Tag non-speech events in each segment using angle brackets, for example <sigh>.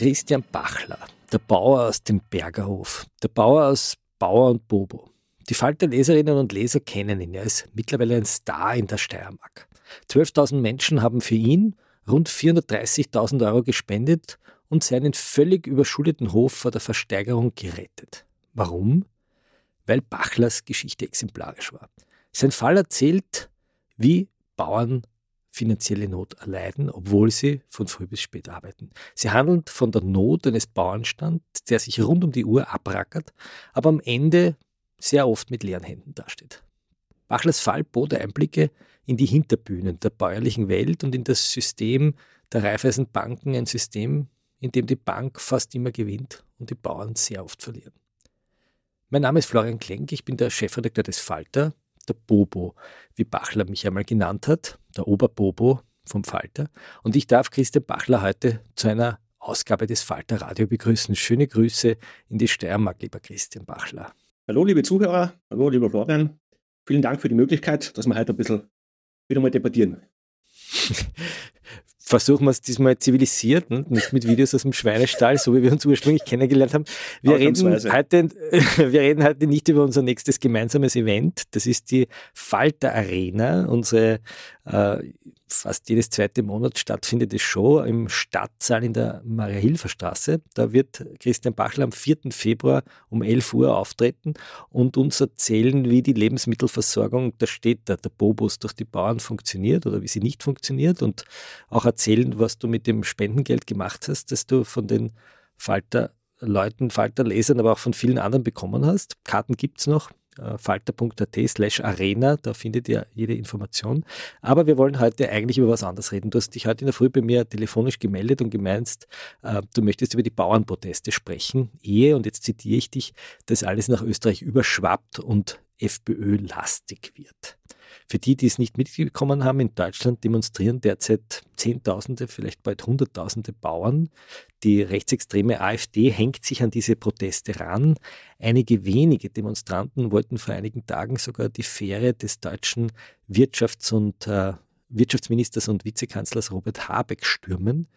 Christian Bachler, der Bauer aus dem Bergerhof, der Bauer aus Bauer und Bobo. Die Falter Leserinnen und Leser kennen ihn. Er ist mittlerweile ein Star in der Steiermark. 12.000 Menschen haben für ihn rund 430.000 Euro gespendet und seinen völlig überschuldeten Hof vor der Versteigerung gerettet. Warum? Weil Bachlers Geschichte exemplarisch war. Sein Fall erzählt, wie Bauern finanzielle Not erleiden, obwohl sie von früh bis spät arbeiten. Sie handeln von der Not eines Bauernstands, der sich rund um die Uhr abrackert, aber am Ende sehr oft mit leeren Händen dasteht. Bachlers Fall bot Einblicke in die Hinterbühnen der bäuerlichen Welt und in das System der Raiffeisenbanken, ein System, in dem die Bank fast immer gewinnt und die Bauern sehr oft verlieren. Mein Name ist Florian Klenk, ich bin der Chefredakteur des Falter, der Bobo, wie Bachler mich einmal genannt hat, der Oberbobo vom Falter. Und ich darf Christian Bachler heute zu einer Ausgabe des Falter Radio begrüßen. Schöne Grüße in die Steiermark, lieber Christian Bachler. Hallo, liebe Zuhörer. Hallo, lieber Florian. Vielen Dank für die Möglichkeit, dass wir heute ein bisschen wieder mal debattieren. <laughs> versuchen wir es diesmal zivilisiert, ne? nicht mit Videos aus dem Schweinestall, so wie wir uns ursprünglich kennengelernt haben. Wir reden, heute, <laughs> wir reden heute nicht über unser nächstes gemeinsames Event. Das ist die Falter Arena, unsere äh, fast jedes zweite Monat stattfindende Show im Stadtsaal in der Maria-Hilfer-Straße. Da wird Christian Bachler am 4. Februar um 11 Uhr auftreten und uns erzählen, wie die Lebensmittelversorgung der Städte, der Bobus durch die Bauern funktioniert oder wie sie nicht funktioniert und auch erzählen, was du mit dem Spendengeld gemacht hast, das du von den Falter Leuten, Falter Lesern, aber auch von vielen anderen bekommen hast. Karten gibt es noch falter.at slash arena, da findet ihr jede Information. Aber wir wollen heute eigentlich über was anderes reden. Du hast dich heute in der Früh bei mir telefonisch gemeldet und gemeinst, äh, du möchtest über die Bauernproteste sprechen, ehe, und jetzt zitiere ich dich, das alles nach Österreich überschwappt und FPÖ-lastig wird. Für die, die es nicht mitbekommen haben, in Deutschland demonstrieren derzeit Zehntausende, vielleicht bald Hunderttausende Bauern. Die rechtsextreme AfD hängt sich an diese Proteste ran. Einige wenige Demonstranten wollten vor einigen Tagen sogar die Fähre des deutschen Wirtschafts- und äh, Wirtschaftsministers und Vizekanzlers Robert Habeck stürmen.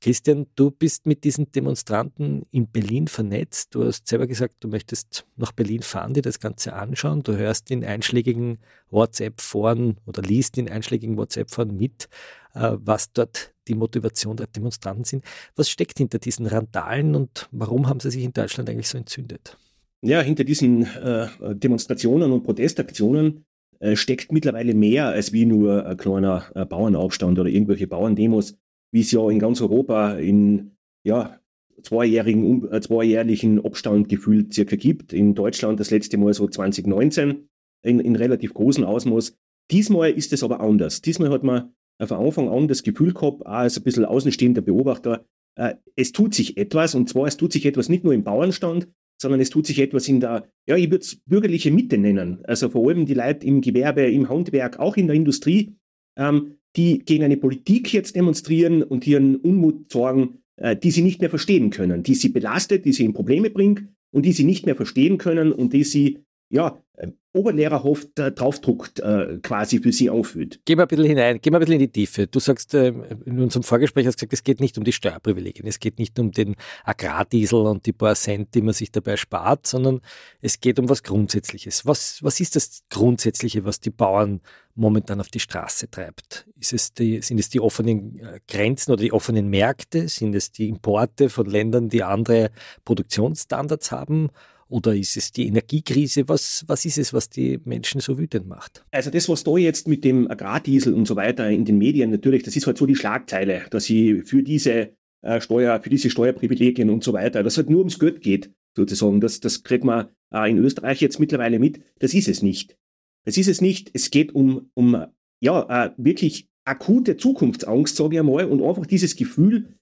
Christian, du bist mit diesen Demonstranten in Berlin vernetzt. Du hast selber gesagt, du möchtest nach Berlin fahren, dir das Ganze anschauen. Du hörst in einschlägigen WhatsApp-Foren oder liest in einschlägigen WhatsApp-Foren mit, äh, was dort die Motivation der Demonstranten sind. Was steckt hinter diesen Randalen und warum haben sie sich in Deutschland eigentlich so entzündet? Ja, hinter diesen äh, Demonstrationen und Protestaktionen äh, steckt mittlerweile mehr als wie nur ein kleiner äh, Bauernaufstand oder irgendwelche Bauerndemos, wie es ja in ganz Europa in ja, zweijährigen, äh, zweijährlichen Abstand gefühlt circa gibt. In Deutschland das letzte Mal so 2019 in, in relativ großem Ausmaß. Diesmal ist es aber anders. Diesmal hat man von Anfang an das Gefühl gehabt, auch als ein bisschen außenstehender Beobachter, äh, es tut sich etwas und zwar es tut sich etwas nicht nur im Bauernstand, sondern es tut sich etwas in der, ja, ich würde es bürgerliche Mitte nennen. Also vor allem die Leute im Gewerbe, im Handwerk, auch in der Industrie, ähm, die gegen eine Politik jetzt demonstrieren und ihren Unmut sorgen, äh, die sie nicht mehr verstehen können, die sie belastet, die sie in Probleme bringt und die sie nicht mehr verstehen können und die sie ja, äh, oberlehrerhaft äh, draufdruckt äh, quasi für sie anfühlt. Geh mal ein bisschen hinein, geh mal ein bisschen in die Tiefe. Du sagst, äh, in unserem Vorgespräch hast du gesagt, es geht nicht um die Steuerprivilegien, es geht nicht um den Agrardiesel und die paar Cent, die man sich dabei spart, sondern es geht um was Grundsätzliches. Was, was ist das Grundsätzliche, was die Bauern momentan auf die Straße treibt? Es die, sind es die offenen äh, Grenzen oder die offenen Märkte? Sind es die Importe von Ländern, die andere Produktionsstandards haben? Oder ist es die Energiekrise? Was, was ist es, was die Menschen so wütend macht? Also das, was da jetzt mit dem Agrardiesel und so weiter in den Medien natürlich, das ist halt so die Schlagzeile, dass sie für diese äh, Steuer, für diese Steuerprivilegien und so weiter, dass halt nur ums Geld geht, sozusagen. Das, das kriegt man äh, in Österreich jetzt mittlerweile mit. Das ist es nicht. Das ist es nicht. Es geht um, um ja, äh, wirklich akute Zukunftsangst, sage ich einmal, und einfach dieses Gefühl,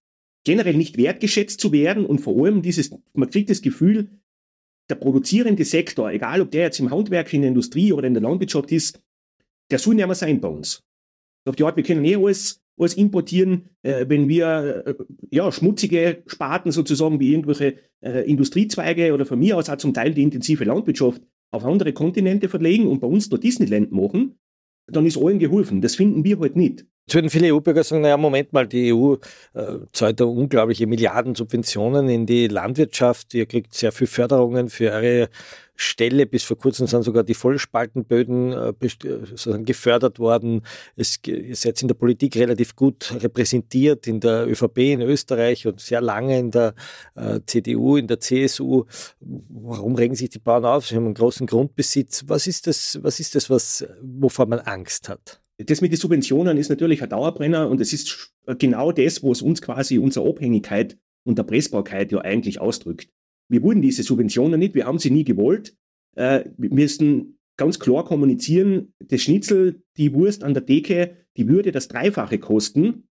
generell nicht wertgeschätzt zu werden und vor allem dieses, man kriegt das Gefühl, der produzierende Sektor, egal ob der jetzt im Handwerk, in der Industrie oder in der Landwirtschaft ist, der soll nicht mehr sein bei uns. Auf die Art, wir können eh alles, alles importieren, äh, wenn wir äh, ja, schmutzige Sparten sozusagen wie irgendwelche äh, Industriezweige oder von mir aus auch zum Teil die intensive Landwirtschaft auf andere Kontinente verlegen und bei uns nur Disneyland machen, dann ist allen geholfen. Das finden wir halt nicht. Jetzt würden viele EU-Bürger sagen, naja, Moment mal, die EU äh, zahlt da unglaubliche Milliarden Subventionen in die Landwirtschaft. Ihr kriegt sehr viel Förderungen für eure Stelle. Bis vor kurzem sind sogar die Vollspaltenböden äh, sozusagen gefördert worden. Es, ihr seid in der Politik relativ gut repräsentiert, in der ÖVP in Österreich und sehr lange in der äh, CDU, in der CSU. Warum regen sich die Bauern auf? Sie haben einen großen Grundbesitz. Was ist das, was ist das, was, wovor man Angst hat? Das mit den Subventionen ist natürlich ein Dauerbrenner und es ist genau das, was uns quasi unsere Abhängigkeit und der Pressbarkeit ja eigentlich ausdrückt. Wir wurden diese Subventionen nicht, wir haben sie nie gewollt. Äh, wir müssen ganz klar kommunizieren, das Schnitzel, die Wurst an der Theke, die würde das Dreifache kosten,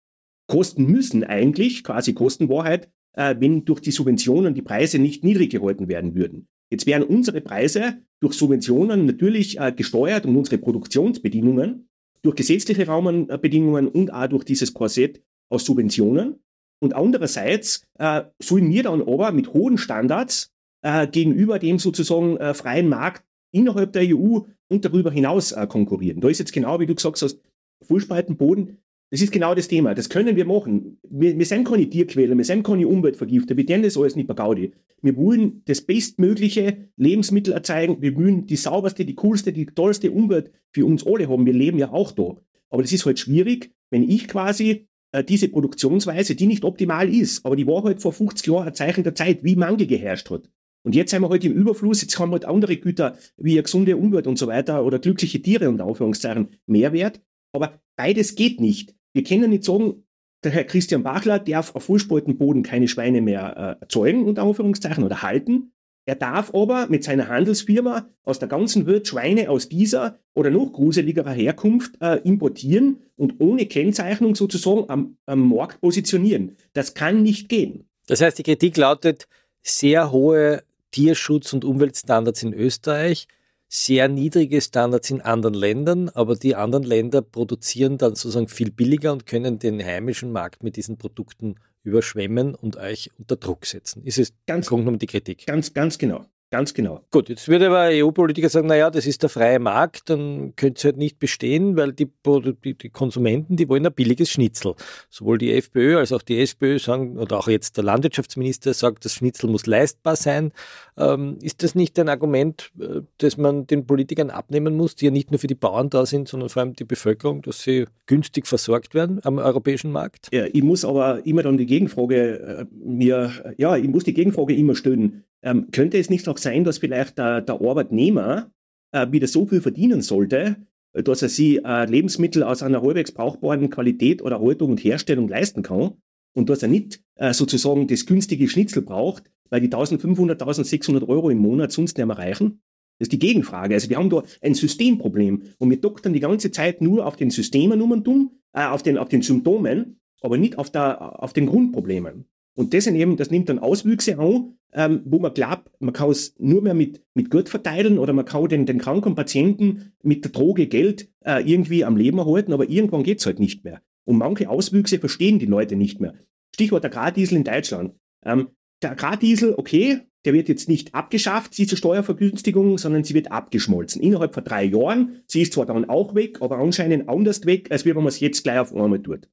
kosten müssen eigentlich, quasi Kostenwahrheit, äh, wenn durch die Subventionen die Preise nicht niedrig gehalten werden würden. Jetzt wären unsere Preise durch Subventionen natürlich äh, gesteuert und unsere Produktionsbedingungen durch gesetzliche Rahmenbedingungen und auch durch dieses Korsett aus Subventionen. Und andererseits äh, sollen wir dann aber mit hohen Standards äh, gegenüber dem sozusagen äh, freien Markt innerhalb der EU und darüber hinaus äh, konkurrieren. Da ist jetzt genau, wie du gesagt hast, Fußspaltenboden das ist genau das Thema. Das können wir machen. Wir, wir sind keine Tierquäler, wir sind keine Umweltvergifter, wir tun das alles nicht bei Gaudi. Wir wollen das bestmögliche Lebensmittel erzeugen, wir wollen die sauberste, die coolste, die tollste Umwelt für uns alle haben. Wir leben ja auch da. Aber das ist halt schwierig, wenn ich quasi äh, diese Produktionsweise, die nicht optimal ist, aber die war halt vor 50 Jahren ein Zeichen der Zeit, wie Mangel geherrscht hat. Und jetzt sind wir halt im Überfluss, jetzt haben wir halt andere Güter wie eine gesunde Umwelt und so weiter oder glückliche Tiere und Aufführungszeichen Mehrwert. Aber beides geht nicht. Wir können nicht sagen, der Herr Christian Bachler darf auf Fußspaltenboden keine Schweine mehr äh, erzeugen, unter Anführungszeichen, oder halten. Er darf aber mit seiner Handelsfirma aus der ganzen Welt Schweine aus dieser oder noch gruseligerer Herkunft äh, importieren und ohne Kennzeichnung sozusagen am, am Markt positionieren. Das kann nicht gehen. Das heißt, die Kritik lautet sehr hohe Tierschutz- und Umweltstandards in Österreich, sehr niedrige Standards in anderen Ländern, aber die anderen Länder produzieren dann sozusagen viel billiger und können den heimischen Markt mit diesen Produkten überschwemmen und euch unter Druck setzen. Ist es ganz, genommen die Kritik? Ganz, ganz genau. Ganz genau. Gut, jetzt würde aber EU-Politiker sagen, naja, das ist der freie Markt, dann könnte es halt nicht bestehen, weil die, die, die, Konsumenten, die wollen ein billiges Schnitzel. Sowohl die FPÖ als auch die SPÖ sagen, oder auch jetzt der Landwirtschaftsminister sagt, das Schnitzel muss leistbar sein. Ähm, ist das nicht ein Argument, äh, das man den Politikern abnehmen muss, die ja nicht nur für die Bauern da sind, sondern vor allem die Bevölkerung, dass sie günstig versorgt werden am europäischen Markt? Ja, ich muss aber immer dann die Gegenfrage äh, mir, ja, ich muss die Gegenfrage immer stellen ähm, könnte es nicht auch sein, dass vielleicht der, der Arbeitnehmer äh, wieder so viel verdienen sollte, dass er sich äh, Lebensmittel aus einer halbwegs brauchbaren Qualität oder Haltung und Herstellung leisten kann und dass er nicht äh, sozusagen das günstige Schnitzel braucht, weil die 1500, 1600 Euro im Monat sonst nicht mehr reichen. Das ist die Gegenfrage. Also wir haben da ein Systemproblem und wir doktern die ganze Zeit nur auf den Systemen um und um, äh, auf, den, auf den Symptomen, aber nicht auf, der, auf den Grundproblemen. Und das, eben, das nimmt dann Auswüchse an, ähm, wo man glaubt, man kann es nur mehr mit, mit Geld verteilen oder man kann den, den kranken Patienten mit der Droge Geld äh, irgendwie am Leben erhalten, aber irgendwann geht es halt nicht mehr. Und manche Auswüchse verstehen die Leute nicht mehr. Stichwort Agrardiesel in Deutschland. Ähm, der Agrardiesel, okay, der wird jetzt nicht abgeschafft, diese Steuervergünstigung, sondern sie wird abgeschmolzen. Innerhalb von drei Jahren. Sie ist zwar dann auch weg, aber anscheinend anders weg, als wenn man es jetzt gleich auf einmal tut.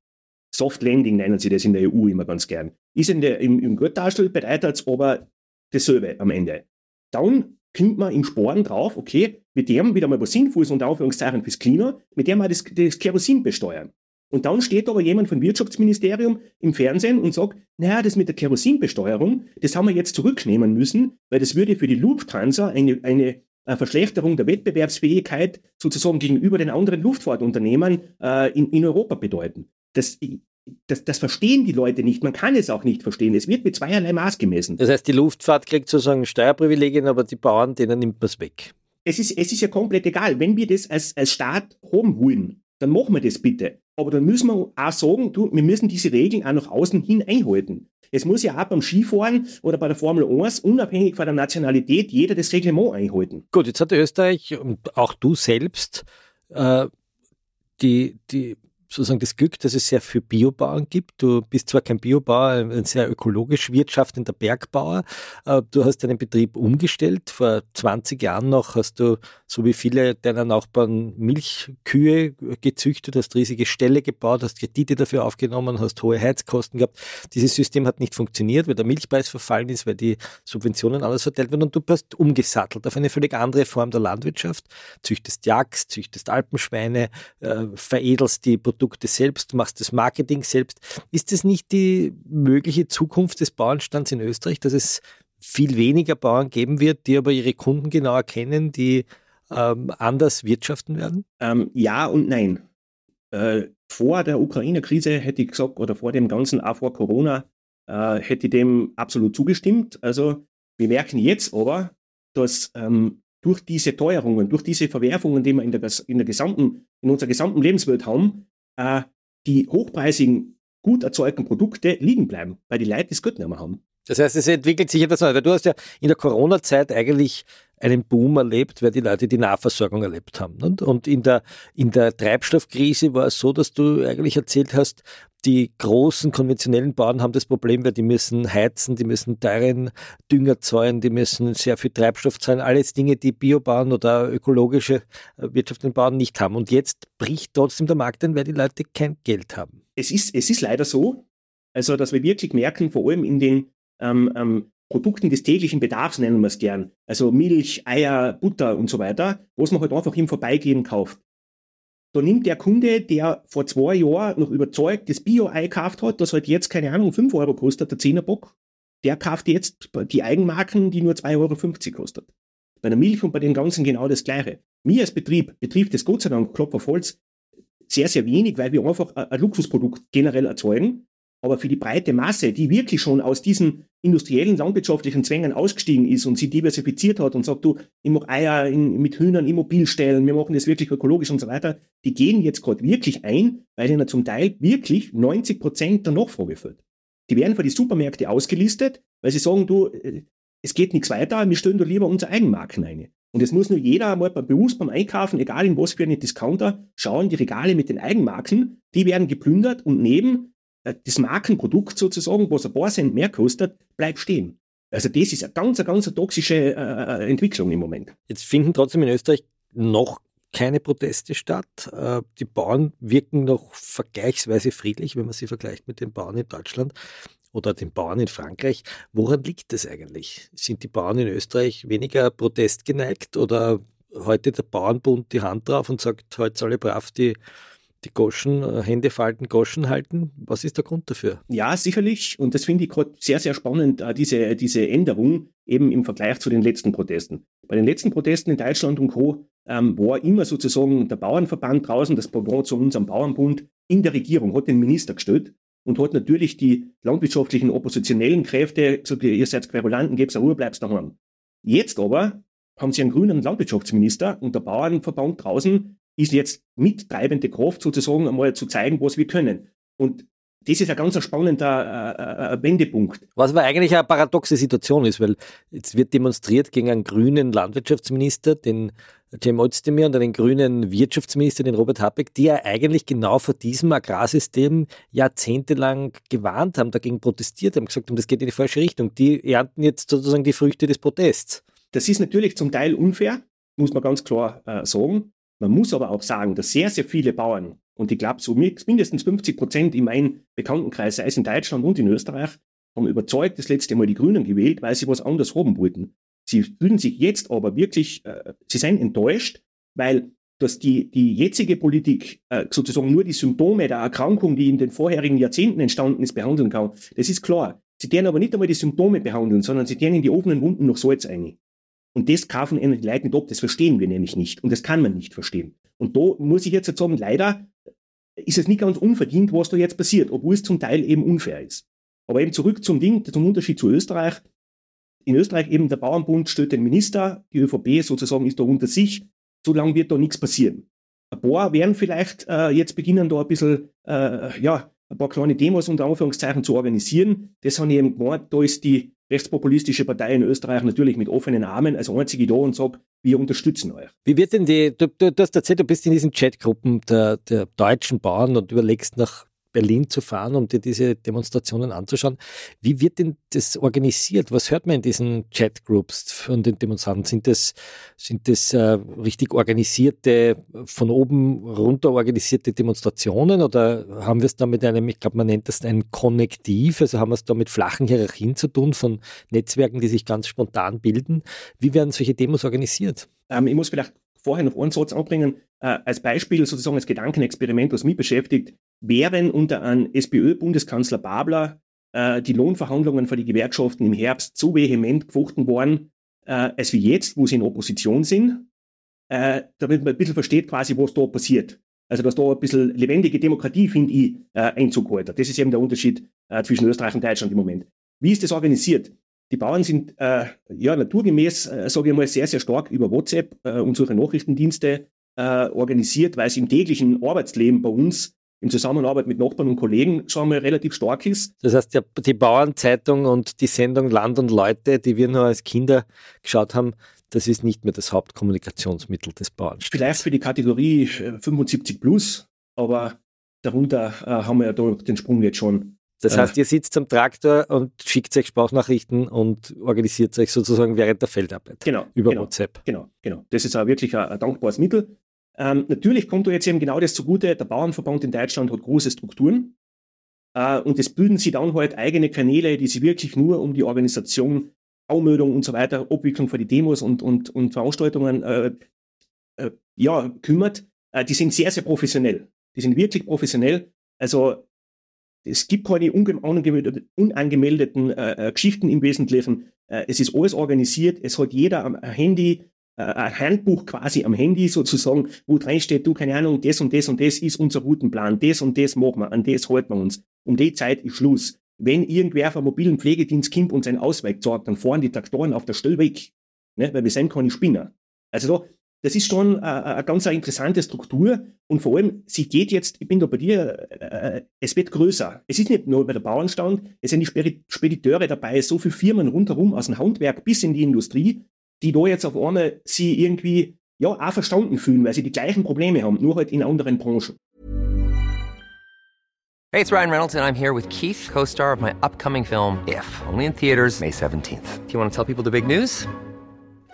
Soft Landing nennen sie das in der EU immer ganz gern. Ist in der, im, im Gürteltaschel bedeutet es aber dasselbe am Ende. Dann kommt man im Sporen drauf, okay, mit dem wieder mal was Sinnvolles und Anführungszeichen fürs Klima, mit dem wir das, das Kerosin besteuern. Und dann steht aber jemand vom Wirtschaftsministerium im Fernsehen und sagt, naja, das mit der Kerosinbesteuerung, das haben wir jetzt zurücknehmen müssen, weil das würde für die Lufthansa eine, eine Verschlechterung der Wettbewerbsfähigkeit sozusagen gegenüber den anderen Luftfahrtunternehmen äh, in, in Europa bedeuten. Das, das, das verstehen die Leute nicht. Man kann es auch nicht verstehen. Es wird mit zweierlei Maß gemessen. Das heißt, die Luftfahrt kriegt sozusagen Steuerprivilegien, aber die Bauern, denen nimmt man es weg. Es ist, es ist ja komplett egal. Wenn wir das als, als Staat haben wollen, dann machen wir das bitte. Aber dann müssen wir auch sagen, du, wir müssen diese Regeln auch nach außen hin einhalten. Es muss ja auch beim Skifahren oder bei der Formel 1, unabhängig von der Nationalität, jeder das Reglement einhalten. Gut, jetzt hat Österreich und auch du selbst äh, die, die sozusagen das Glück, dass es sehr viele Biobauern gibt. Du bist zwar kein Biobauer, ein sehr ökologisch wirtschaftender Bergbauer. Du hast deinen Betrieb umgestellt. Vor 20 Jahren noch hast du, so wie viele deiner Nachbarn, Milchkühe gezüchtet, hast riesige Ställe gebaut, hast Kredite dafür aufgenommen, hast hohe Heizkosten gehabt. Dieses System hat nicht funktioniert, weil der Milchpreis verfallen ist, weil die Subventionen anders verteilt werden und du bist umgesattelt auf eine völlig andere Form der Landwirtschaft. Züchtest Jagd, züchtest Alpenschweine, äh, veredelst die Produkte Produkte selbst, machst das Marketing selbst. Ist das nicht die mögliche Zukunft des Bauernstands in Österreich, dass es viel weniger Bauern geben wird, die aber ihre Kunden genau erkennen, die ähm, anders wirtschaften werden? Ähm, ja und nein. Äh, vor der Ukraine-Krise hätte ich gesagt, oder vor dem Ganzen, auch vor Corona, äh, hätte ich dem absolut zugestimmt. Also wir merken jetzt aber, dass ähm, durch diese Teuerungen, durch diese Verwerfungen, die wir in der, in der gesamten, in unserer gesamten Lebenswelt haben, äh, die hochpreisigen, gut erzeugten Produkte liegen bleiben, weil die Leute das Geld nicht mehr haben. Das heißt, es entwickelt sich etwas Neues, weil du hast ja in der Corona-Zeit eigentlich einen Boom erlebt, weil die Leute die Nahversorgung erlebt haben. Und in der, in der Treibstoffkrise war es so, dass du eigentlich erzählt hast, die großen konventionellen Bauern haben das Problem, weil die müssen heizen, die müssen teuren Dünger zahlen, die müssen sehr viel Treibstoff zahlen, alles Dinge, die Biobauern oder ökologische äh, wirtschaftliche Bauern nicht haben. Und jetzt bricht trotzdem der Markt ein, weil die Leute kein Geld haben. Es ist, es ist leider so, also dass wir wirklich merken, vor allem in den ähm, ähm, Produkten des täglichen Bedarfs, nennen wir es gern, also Milch, Eier, Butter und so weiter, was man halt einfach im Vorbeigehen kauft. Da nimmt der Kunde, der vor zwei Jahren noch überzeugt das Bio-Ei gekauft hat, das halt jetzt, keine Ahnung, 5 Euro kostet, der 10er Bock, der kauft jetzt die Eigenmarken, die nur 2,50 Euro kostet. Bei der Milch und bei den Ganzen genau das Gleiche. Mir als Betrieb betrifft das Gott sei Dank, Klopf sehr, sehr wenig, weil wir einfach ein Luxusprodukt generell erzeugen. Aber für die breite Masse, die wirklich schon aus diesen industriellen landwirtschaftlichen Zwängen ausgestiegen ist und sie diversifiziert hat und sagt, du, ich mache Eier in, mit Hühnern immobil stellen, wir machen das wirklich ökologisch und so weiter, die gehen jetzt gerade wirklich ein, weil ihnen zum Teil wirklich 90 Prozent der Nachfrage fällt. Die werden für die Supermärkte ausgelistet, weil sie sagen, du, äh, es geht nichts weiter, wir stellen da lieber unsere Eigenmarken ein. Und es muss nur jeder mal bewusst beim Einkaufen, egal in was für einen Discounter, schauen, die Regale mit den Eigenmarken, die werden geplündert und neben das Markenprodukt sozusagen, was ein paar Cent mehr kostet, bleibt stehen. Also das ist eine ganz, eine ganz toxische äh, äh, Entwicklung im Moment. Jetzt finden trotzdem in Österreich noch keine Proteste statt. Äh, die Bauern wirken noch vergleichsweise friedlich, wenn man sie vergleicht mit den Bauern in Deutschland oder den Bauern in Frankreich. Woran liegt das eigentlich? Sind die Bauern in Österreich weniger protestgeneigt oder heute der Bauernbund die Hand drauf und sagt, heute alle brav die die Goschen, äh, Hände falten, Goschen halten. Was ist der Grund dafür? Ja, sicherlich. Und das finde ich gerade sehr, sehr spannend, äh, diese, diese Änderung eben im Vergleich zu den letzten Protesten. Bei den letzten Protesten in Deutschland und Co. ähm, war immer sozusagen der Bauernverband draußen, das Pendant zu unserem Bauernbund in der Regierung, hat den Minister gestellt und hat natürlich die landwirtschaftlichen oppositionellen Kräfte gesagt, ihr seid Querulanten, gebt Ruhe, bleibt daheim. Jetzt aber haben sie einen grünen Landwirtschaftsminister und der Bauernverband draußen ist jetzt mittreibende Kraft sozusagen einmal zu zeigen, was wir können. Und das ist ein ganz spannender äh, äh, Wendepunkt. Was aber eigentlich eine paradoxe Situation ist, weil jetzt wird demonstriert gegen einen grünen Landwirtschaftsminister, den Cem Özdemir und einen grünen Wirtschaftsminister, den Robert Habeck, die ja eigentlich genau vor diesem Agrarsystem jahrzehntelang gewarnt haben, dagegen protestiert haben, gesagt haben, das geht in die falsche Richtung. Die ernten jetzt sozusagen die Früchte des Protests. Das ist natürlich zum Teil unfair, muss man ganz klar äh, sagen. Man muss aber auch sagen, dass sehr, sehr viele Bauern, und ich glaube, so mindestens 50 Prozent in meinem Bekanntenkreis, sei es in Deutschland und in Österreich, haben überzeugt das letzte Mal die Grünen gewählt, weil sie was anderes haben wollten. Sie fühlen sich jetzt aber wirklich, äh, sie sind enttäuscht, weil dass die, die jetzige Politik äh, sozusagen nur die Symptome der Erkrankung, die in den vorherigen Jahrzehnten entstanden ist, behandeln kann. Das ist klar. Sie deren aber nicht einmal die Symptome behandeln, sondern sie deren in die offenen Wunden noch Salz ein. Und das kaufen die Leute nicht ab, das verstehen wir nämlich nicht. Und das kann man nicht verstehen. Und da muss ich jetzt sagen, leider ist es nicht ganz unverdient, was da jetzt passiert, obwohl es zum Teil eben unfair ist. Aber eben zurück zum Ding, zum Unterschied zu Österreich. In Österreich eben der Bauernbund stellt den Minister, die ÖVP sozusagen ist da unter sich, solange wird da nichts passieren. Ein paar werden vielleicht äh, jetzt beginnen, da ein bisschen, äh, ja, ein paar kleine Demos unter Anführungszeichen zu organisieren. Das habe ich eben gemeint, da ist die rechtspopulistische Partei in Österreich natürlich mit offenen Armen als einzige da und sagt, wir unterstützen euch. Wie wird denn die, du, du, du hast erzählt, du bist in diesen Chatgruppen der, der deutschen Bauern und überlegst nach Berlin zu fahren, um dir diese Demonstrationen anzuschauen. Wie wird denn das organisiert? Was hört man in diesen Chatgroups von den Demonstranten? Sind das, sind das äh, richtig organisierte, von oben runter organisierte Demonstrationen oder haben wir es da mit einem, ich glaube, man nennt das ein Konnektiv, also haben wir es da mit flachen Hierarchien zu tun, von Netzwerken, die sich ganz spontan bilden? Wie werden solche Demos organisiert? Ähm, ich muss vielleicht vorher noch Satz anbringen, äh, als Beispiel sozusagen als Gedankenexperiment, was mich beschäftigt, wären unter einem SPÖ-Bundeskanzler Babler äh, die Lohnverhandlungen für die Gewerkschaften im Herbst so vehement gefochten worden, äh, als wie jetzt, wo sie in Opposition sind, äh, damit man ein bisschen versteht quasi, was da passiert. Also, dass da ein bisschen lebendige Demokratie, finde ich, äh, Einzug hält. Das ist eben der Unterschied äh, zwischen Österreich und Deutschland im Moment. Wie ist das organisiert? Die Bauern sind äh, ja naturgemäß, äh, sage ich mal, sehr, sehr stark über WhatsApp äh, und solche Nachrichtendienste äh, organisiert, weil es im täglichen Arbeitsleben bei uns in Zusammenarbeit mit Nachbarn und Kollegen schon mal relativ stark ist. Das heißt, die, Bauernzeitung und die Sendung Land und Leute, die wir nur als Kinder geschaut haben, das ist nicht mehr das Hauptkommunikationsmittel des Bauernstaats. Vielleicht für die Kategorie 75 äh, plus, aber darunter äh, haben wir ja da den Sprung jetzt schon das heißt, ihr sitzt am Traktor und schickt euch Sprachnachrichten und organisiert euch sozusagen während der Feldarbeit. Genau. Über genau, WhatsApp. Genau, genau. Das ist auch wirklich ein, ein dankbares Mittel. Ähm, natürlich kommt da jetzt eben genau das zugute. Der Bauernverband in Deutschland hat große Strukturen. Äh, und es bilden sie dann halt eigene Kanäle, die sich wirklich nur um die Organisation, Aumeldung und so weiter, Abwicklung für die Demos und, und, und Veranstaltungen äh, äh, ja, kümmert. Äh, die sind sehr, sehr professionell. Die sind wirklich professionell. Also es gibt keine unangemeldeten äh, äh, Geschichten im Wesentlichen. Äh, es ist alles organisiert. Es hat jeder am Handy, äh, ein Handbuch quasi am Handy sozusagen, wo drin steht, du, keine Ahnung, das und das und das ist unser Routenplan. Das und das machen wir. An das halten wir uns. Um die Zeit ist Schluss. Wenn irgendwer vom mobilen Pflegedienst kommt und seinen Ausweis sagt, dann fahren die Traktoren auf der Stelle weg. Ne? Weil wir sind keine Spinner. Also da, das ist schon äh, eine ganz interessante Struktur und vor allem, sie geht jetzt, ich bin da bei dir, äh, es wird größer. Es ist nicht nur bei der Bauernstand, es sind die Spediteure dabei, so viele Firmen rundherum, aus dem Handwerk bis in die Industrie, die da jetzt auf einmal sie irgendwie ja auch verstanden fühlen, weil sie die gleichen Probleme haben, nur halt in anderen Branchen. Hey, it's Ryan Reynolds and I'm here with Keith, co-star of my upcoming film If, only in theaters May 17th. Do you want to tell people the big news?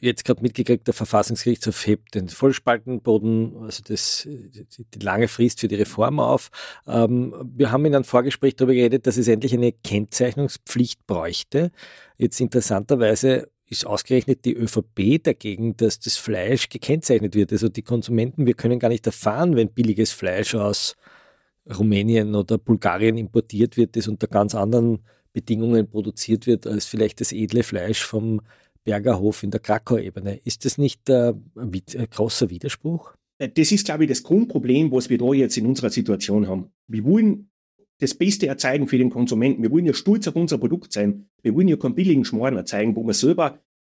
jetzt gerade mitgekriegt, der Verfassungsgerichtshof hebt den Vollspaltenboden, also das, die, die lange Frist für die Reform auf. Ähm, wir haben in einem Vorgespräch darüber geredet, dass es endlich eine Kennzeichnungspflicht bräuchte. Jetzt interessanterweise ist ausgerechnet die ÖVP dagegen, dass das Fleisch gekennzeichnet wird. Also die Konsumenten, wir können gar nicht erfahren, wenn billiges Fleisch aus Rumänien oder Bulgarien importiert wird, das unter ganz anderen Bedingungen produziert wird, als vielleicht das edle Fleisch vom Bergerhof in der Krakau-Ebene. Ist das nicht äh, ein, großer Widerspruch? Äh, das ist, glaube ich, das Grundproblem, was wir da jetzt in unserer Situation haben. Wir wollen das Beste erzeugen für den Konsumenten. Wir wollen ja stolz auf unser Produkt sein. Wir wollen ja keinen billigen Schmarrn erzeugen, wo man selber,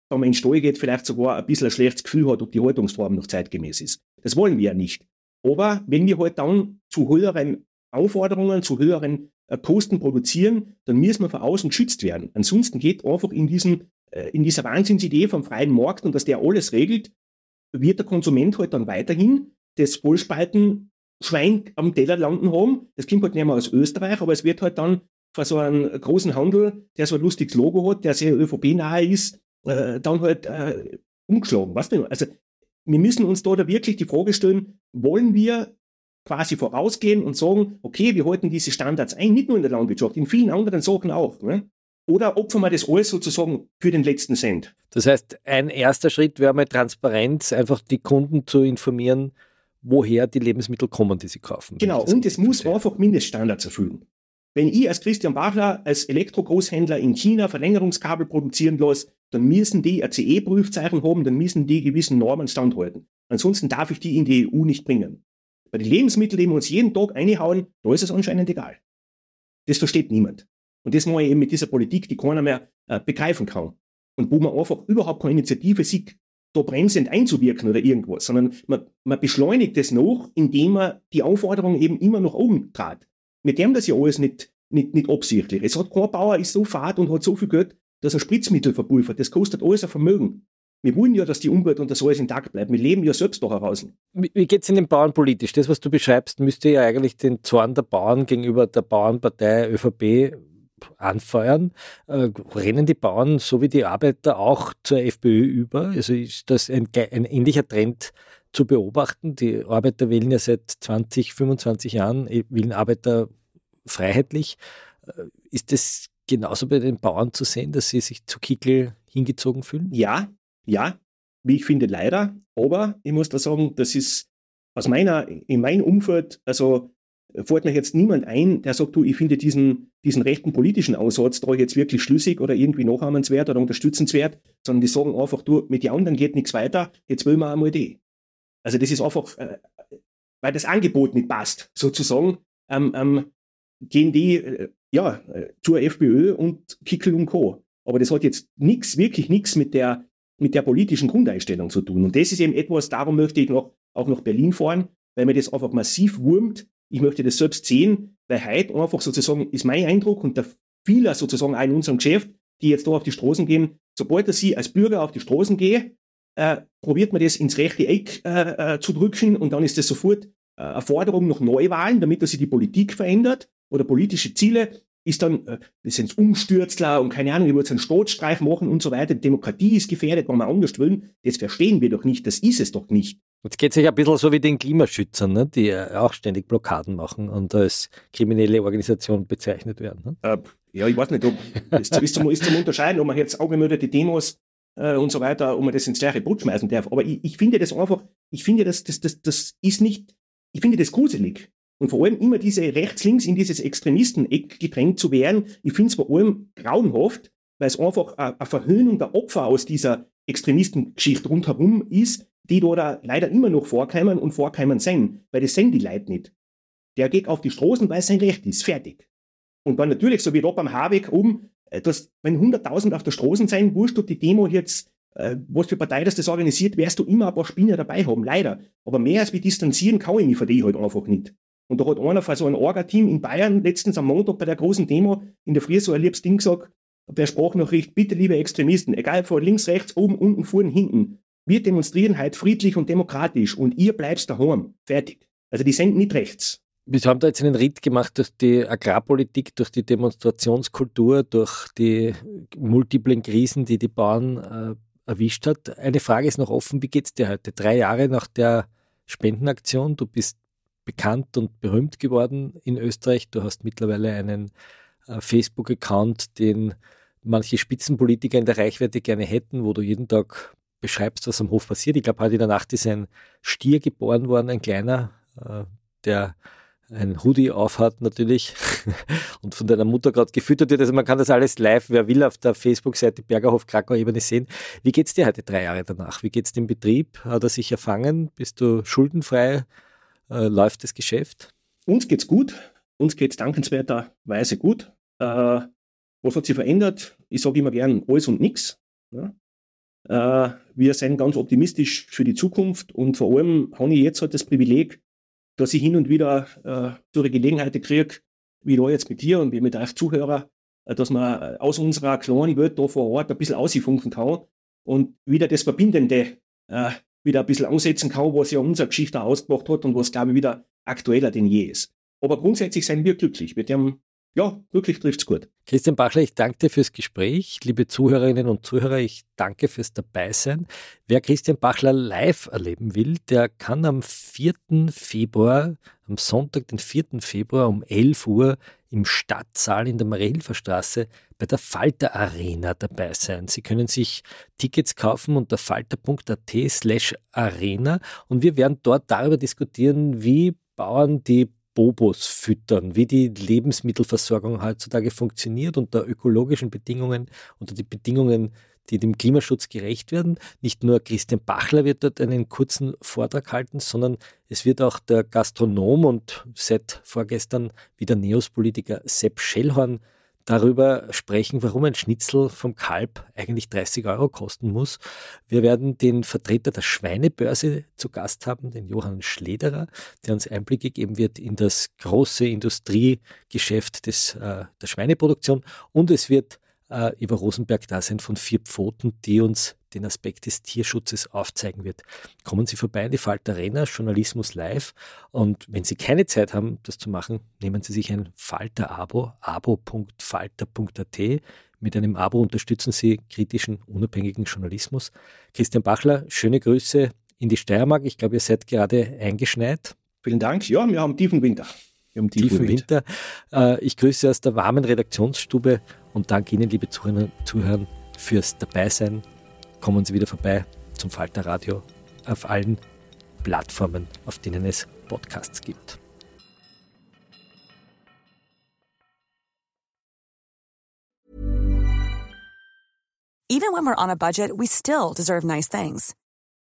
wenn man in den Stall geht, vielleicht sogar ein bisschen ein schlechtes Gefühl hat, ob die Haltungsform noch zeitgemäß ist. Das wollen wir ja nicht. Aber wenn wir halt dann zu höheren Anforderungen, zu höheren äh, Kosten produzieren, dann müssen wir von außen geschützt werden. Ansonsten geht einfach in, diesem, in dieser Wahnsinnsidee vom freien Markt und dass der alles regelt, wird der Konsument halt dann weiterhin das Vollspalten Schwein am Teller landen haben. Das klingt halt nicht mehr aus Österreich, aber es wird halt dann vor so einem großen Handel, der so ein lustiges Logo hat, der sehr ÖVP-nahe ist, äh, dann halt äh, umgeschlagen. Was denn? Also wir müssen uns da, da wirklich die Frage stellen, wollen wir quasi vorausgehen und sagen, okay, wir halten diese Standards ein, nicht nur in der Landwirtschaft, in vielen anderen Sachen auch. Ne? Oder opfern wir das alles sozusagen für den letzten Cent? Das heißt, ein erster Schritt wäre mal Transparenz, einfach die Kunden zu informieren, woher die Lebensmittel kommen, die sie kaufen. Genau, und es muss einfach Mindeststandards erfüllen. Wenn ich als Christian Bachler als Elektrogroßhändler in China Verlängerungskabel produzieren lasse, dann müssen die ein CE-Prüfzeichen haben, dann müssen die gewissen Normen standhalten. Ansonsten darf ich die in die EU nicht bringen. Bei den Lebensmitteln, die wir uns jeden Tag einhauen, da ist es anscheinend egal. Das versteht niemand. Und das mache ich eben mit dieser Politik, die keiner mehr äh, begreifen kann. Und wo man einfach überhaupt keine Initiative sieht, da bremsend einzuwirken oder irgendwas, sondern man, man beschleunigt das noch, indem man die Anforderungen eben immer noch oben trat. Mit dem das ja alles nicht, nicht, nicht absichtlich. Es hat kein Bauer ist so fad und hat so viel Geld, dass er Spritzmittel verpulvert. Das kostet alles ein Vermögen. Wir wollen ja, dass die Umwelt und das alles intakt bleibt. Wir leben ja selbst da heraus. Wie geht es in den Bauern politisch? Das, was du beschreibst, müsste ja eigentlich den Zorn der Bauern gegenüber der Bauernpartei ÖVP anfeuern. Äh, rennen die Bauern so wie die Arbeiter auch zur FPÖ über? Also ist das ein, ein ähnlicher Trend zu beobachten? Die Arbeiter wählen ja seit 20, 25 Jahren, äh, wählen Arbeiter freiheitlich. Äh, ist das genauso bei den Bauern zu sehen, dass sie sich zu Kickel hingezogen fühlen? Ja, ja, wie ich finde, leider. Aber ich muss da sagen, das ist aus meiner, in meinem Umfeld, also fällt mir jetzt niemand ein, der sagt, du, ich finde diesen, diesen rechten politischen Aussatz da jetzt wirklich schlüssig oder irgendwie nachahmenswert oder unterstützenswert, sondern die sagen einfach, du, mit den anderen geht nichts weiter, jetzt wollen wir einmal die. Also das ist einfach, äh, weil das Angebot nicht passt, sozusagen, ähm, ähm, gehen die äh, ja, äh, zur FPÖ und Kickel und Co. Aber das hat jetzt nichts, wirklich nichts mit der, mit der politischen Grundeinstellung zu tun. Und das ist eben etwas, darum möchte ich noch, auch nach Berlin fahren, weil mir das einfach massiv wurmt, ich möchte das selbst sehen, weil heute einfach sozusagen ist mein Eindruck und der vieler sozusagen auch in unserem Geschäft, die jetzt da auf die Straßen gehen, sobald dass sie als Bürger auf die Straßen gehe, äh, probiert man das ins rechte Eck äh, äh, zu drücken und dann ist das sofort äh, eine Forderung nach Neuwahlen, damit sich die Politik verändert oder politische Ziele ist dann, äh, das sind Umstürzler und keine Ahnung, ich würde einen Staatsstreich machen und so weiter. Demokratie ist gefährdet, wenn wir anders wollen. Das verstehen wir doch nicht, das ist es doch nicht. Jetzt geht es sich ein bisschen so wie den Klimaschützern, ne? die auch ständig Blockaden machen und als kriminelle Organisation bezeichnet werden. Ne? Äh, ja, ich weiß nicht, ob das ist zum, ist zum Unterscheiden, ob man jetzt angemeldete Demos äh, und so weiter, ob man das ins gleiche Boot schmeißen darf. Aber ich, ich finde das einfach, ich finde das, das, das, das ist nicht, ich finde das gruselig. Und vor allem immer diese rechts-links in dieses Extremisten-Eck gedrängt zu werden, ich finde es vor allem grauenhaft, weil es einfach eine Verhöhnung der Opfer aus dieser Extremistengeschichte rundherum ist, die da leider immer noch vorkommen und vorkommen sind, weil das sind die Leute nicht. Der geht auf die Straßen, weil es sein Recht ist, fertig. Und dann natürlich, so wie da beim Habeck oben, äh, dass, wenn 100.000 auf der Straßen sein, wurscht, ob die Demo jetzt, äh, was für Partei das, das organisiert, wirst du immer ein paar Spinner dabei haben, leider. Aber mehr als wir distanzieren, kann ich mich von denen halt einfach nicht. Und da hat einer von so einem Orga-Team in Bayern letztens am Montag bei der großen Demo in der Früh so ein liebes Ding gesagt, per Sprachnachricht, bitte liebe Extremisten, egal von links, rechts, oben, unten, vorne, hinten, wir demonstrieren halt friedlich und demokratisch und ihr bleibst daheim. Fertig. Also die sind nicht rechts. Wir haben da jetzt einen Ritt gemacht durch die Agrarpolitik, durch die Demonstrationskultur, durch die multiplen Krisen, die die Bauern erwischt hat. Eine Frage ist noch offen, wie geht es dir heute? Drei Jahre nach der Spendenaktion, du bist bekannt und berühmt geworden in Österreich. Du hast mittlerweile einen äh, Facebook-Account, den manche Spitzenpolitiker in der Reichweite gerne hätten, wo du jeden Tag beschreibst, was am Hof passiert. Ich glaube, heute in der Nacht ist ein Stier geboren worden, ein kleiner, äh, der ein Hoodie aufhat natürlich <laughs> und von deiner Mutter gerade gefüttert wird. Also man kann das alles live, wer will, auf der Facebook-Seite Bergerhof Krakau Ebene sehen. Wie geht es dir heute drei Jahre danach? Wie geht es dem Betrieb? Hat er sich erfangen? Bist du schuldenfrei? Äh, läuft das Geschäft? Uns geht's gut. Uns geht's dankenswerterweise gut. Äh, was hat sich verändert? Ich sage immer gern alles und nichts. Ja? Äh, wir sind ganz optimistisch für die Zukunft und vor allem habe ich jetzt halt das Privileg, dass ich hin und wieder äh, durch Gelegenheit kriege, wie da jetzt mit dir und wie mit euch Zuhörer, äh, dass man aus unserer kleinen Welt da vor Ort ein bisschen ausfunken kann und wieder das Verbindende äh, wieder ein bisschen ansetzen kann, was ja unsere Geschichte ausgemacht hat und was, glaube ich, wieder aktueller denn je ist. Aber grundsätzlich sind wir glücklich. Wir haben ja, wirklich trifft es gut. Christian Bachler, ich danke dir fürs Gespräch. Liebe Zuhörerinnen und Zuhörer, ich danke fürs Dabeisein. Wer Christian Bachler live erleben will, der kann am 4. Februar, am Sonntag, den 4. Februar um 11 Uhr im Stadtsaal in der Mariehilfer Straße bei der Falter Arena dabei sein. Sie können sich Tickets kaufen unter falter.at slash arena und wir werden dort darüber diskutieren, wie Bauern die Bobos füttern, wie die Lebensmittelversorgung heutzutage funktioniert unter ökologischen Bedingungen, unter die Bedingungen, die dem Klimaschutz gerecht werden. Nicht nur Christian Bachler wird dort einen kurzen Vortrag halten, sondern es wird auch der Gastronom und seit vorgestern wieder Neos-Politiker Sepp Schellhorn darüber sprechen, warum ein Schnitzel vom Kalb eigentlich 30 Euro kosten muss. Wir werden den Vertreter der Schweinebörse zu Gast haben, den Johann Schlederer, der uns Einblicke geben wird in das große Industriegeschäft des, äh, der Schweineproduktion. Und es wird äh, Eva Rosenberg da sein von Vier Pfoten, die uns den Aspekt des Tierschutzes aufzeigen wird. Kommen Sie vorbei in die Falter Arena, Journalismus live. Und wenn Sie keine Zeit haben, das zu machen, nehmen Sie sich ein Falter-Abo, abo.falter.at. Mit einem Abo unterstützen Sie kritischen, unabhängigen Journalismus. Christian Bachler, schöne Grüße in die Steiermark. Ich glaube, ihr seid gerade eingeschneit. Vielen Dank. Ja, wir haben tiefen Winter. Wir haben tiefen, tiefen Winter. Äh, ich grüße aus der warmen Redaktionsstube und danke Ihnen, liebe Zuhörer, Zuhörer fürs Dabeisein kommen Sie wieder vorbei zum Falter Radio auf allen Plattformen, auf denen es Podcasts gibt. Even when we're on a budget, we still deserve nice things.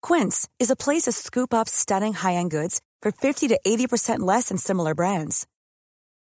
Quince is a place to scoop up stunning high-end goods for 50 to 80% less than similar brands.